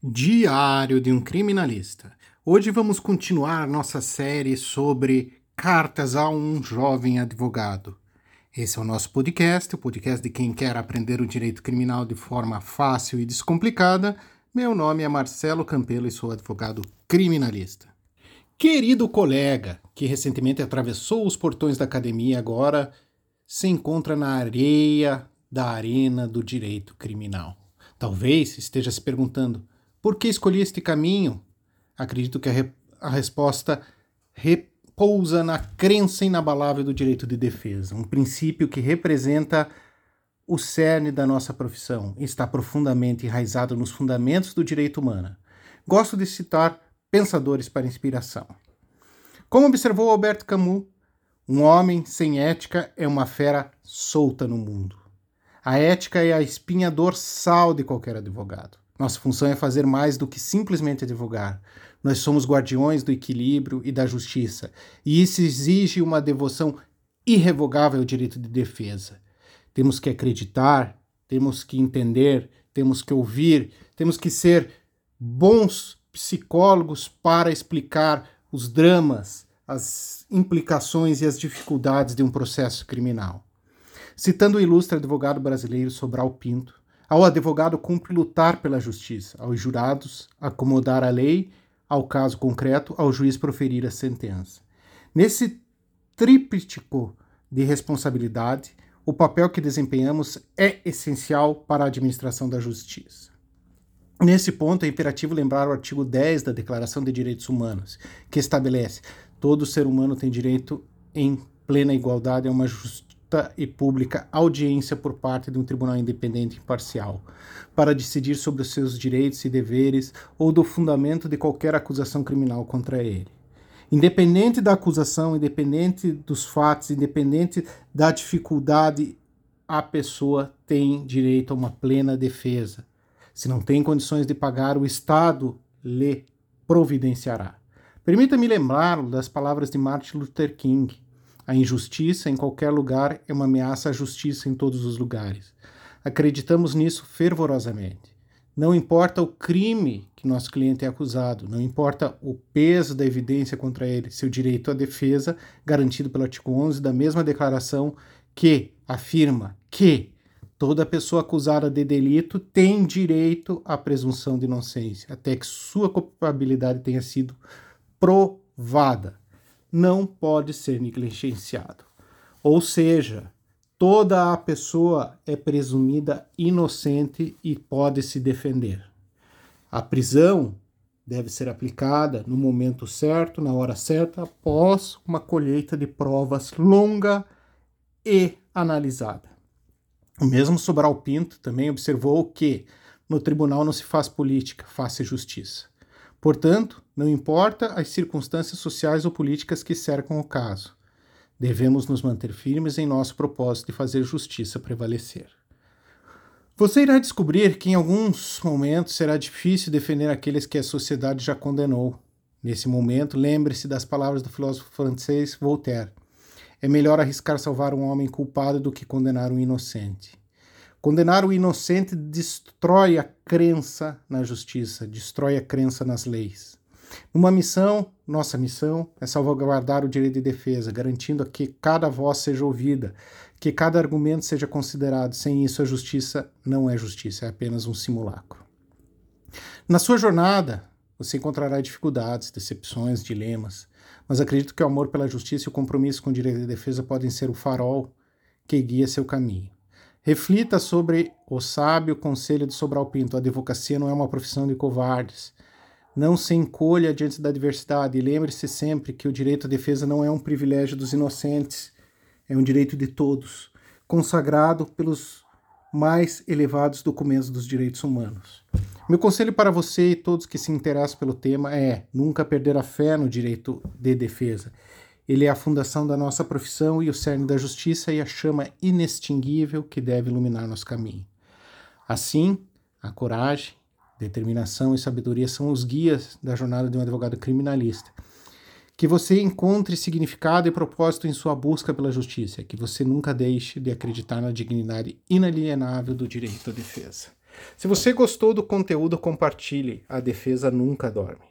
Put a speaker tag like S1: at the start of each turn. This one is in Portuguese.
S1: Diário de um Criminalista. Hoje vamos continuar nossa série sobre Cartas a um Jovem Advogado. Esse é o nosso podcast, o podcast de quem quer aprender o direito criminal de forma fácil e descomplicada. Meu nome é Marcelo Campelo e sou advogado criminalista. Querido colega, que recentemente atravessou os portões da academia e agora se encontra na areia da arena do direito criminal. Talvez esteja se perguntando por que escolhi este caminho? Acredito que a, re a resposta repousa na crença inabalável do direito de defesa, um princípio que representa o cerne da nossa profissão e está profundamente enraizado nos fundamentos do direito humano. Gosto de citar pensadores para inspiração. Como observou Alberto Camus, um homem sem ética é uma fera solta no mundo. A ética é a espinha dorsal de qualquer advogado. Nossa função é fazer mais do que simplesmente advogar. Nós somos guardiões do equilíbrio e da justiça, e isso exige uma devoção irrevogável ao direito de defesa. Temos que acreditar, temos que entender, temos que ouvir, temos que ser bons psicólogos para explicar os dramas, as implicações e as dificuldades de um processo criminal. Citando o ilustre advogado brasileiro Sobral Pinto, ao advogado cumpre lutar pela justiça, aos jurados acomodar a lei, ao caso concreto, ao juiz proferir a sentença. Nesse tríptico de responsabilidade, o papel que desempenhamos é essencial para a administração da justiça. Nesse ponto, é imperativo lembrar o artigo 10 da Declaração de Direitos Humanos, que estabelece: todo ser humano tem direito em plena igualdade a uma justiça e pública audiência por parte de um tribunal independente e imparcial, para decidir sobre os seus direitos e deveres ou do fundamento de qualquer acusação criminal contra ele. Independente da acusação, independente dos fatos, independente da dificuldade, a pessoa tem direito a uma plena defesa. Se não tem condições de pagar, o Estado lhe providenciará. Permita-me lembrá-lo das palavras de Martin Luther King a injustiça em qualquer lugar é uma ameaça à justiça em todos os lugares. Acreditamos nisso fervorosamente. Não importa o crime que nosso cliente é acusado, não importa o peso da evidência contra ele, seu direito à defesa, garantido pelo artigo 11 da mesma declaração, que afirma que toda pessoa acusada de delito tem direito à presunção de inocência, até que sua culpabilidade tenha sido provada não pode ser negligenciado. Ou seja, toda a pessoa é presumida inocente e pode se defender. A prisão deve ser aplicada no momento certo, na hora certa, após uma colheita de provas longa e analisada. O mesmo Sobral Pinto também observou que no tribunal não se faz política, faz-se justiça. Portanto, não importa as circunstâncias sociais ou políticas que cercam o caso, devemos nos manter firmes em nosso propósito de fazer justiça prevalecer. Você irá descobrir que em alguns momentos será difícil defender aqueles que a sociedade já condenou. Nesse momento, lembre-se das palavras do filósofo francês Voltaire: É melhor arriscar salvar um homem culpado do que condenar um inocente. Condenar o inocente destrói a crença na justiça, destrói a crença nas leis. Uma missão, nossa missão, é salvaguardar o direito de defesa, garantindo que cada voz seja ouvida, que cada argumento seja considerado. Sem isso, a justiça não é justiça, é apenas um simulacro. Na sua jornada, você encontrará dificuldades, decepções, dilemas, mas acredito que o amor pela justiça e o compromisso com o direito de defesa podem ser o farol que guia seu caminho. Reflita sobre o sábio conselho de Sobral Pinto: a advocacia não é uma profissão de covardes. Não se encolha diante da adversidade e lembre-se sempre que o direito à defesa não é um privilégio dos inocentes, é um direito de todos, consagrado pelos mais elevados documentos dos direitos humanos. Meu conselho para você e todos que se interessam pelo tema é nunca perder a fé no direito de defesa ele é a fundação da nossa profissão e o cerne da justiça e a chama inextinguível que deve iluminar nosso caminho. Assim, a coragem, determinação e sabedoria são os guias da jornada de um advogado criminalista. Que você encontre significado e propósito em sua busca pela justiça, que você nunca deixe de acreditar na dignidade inalienável do direito à defesa. Se você gostou do conteúdo, compartilhe. A defesa nunca dorme.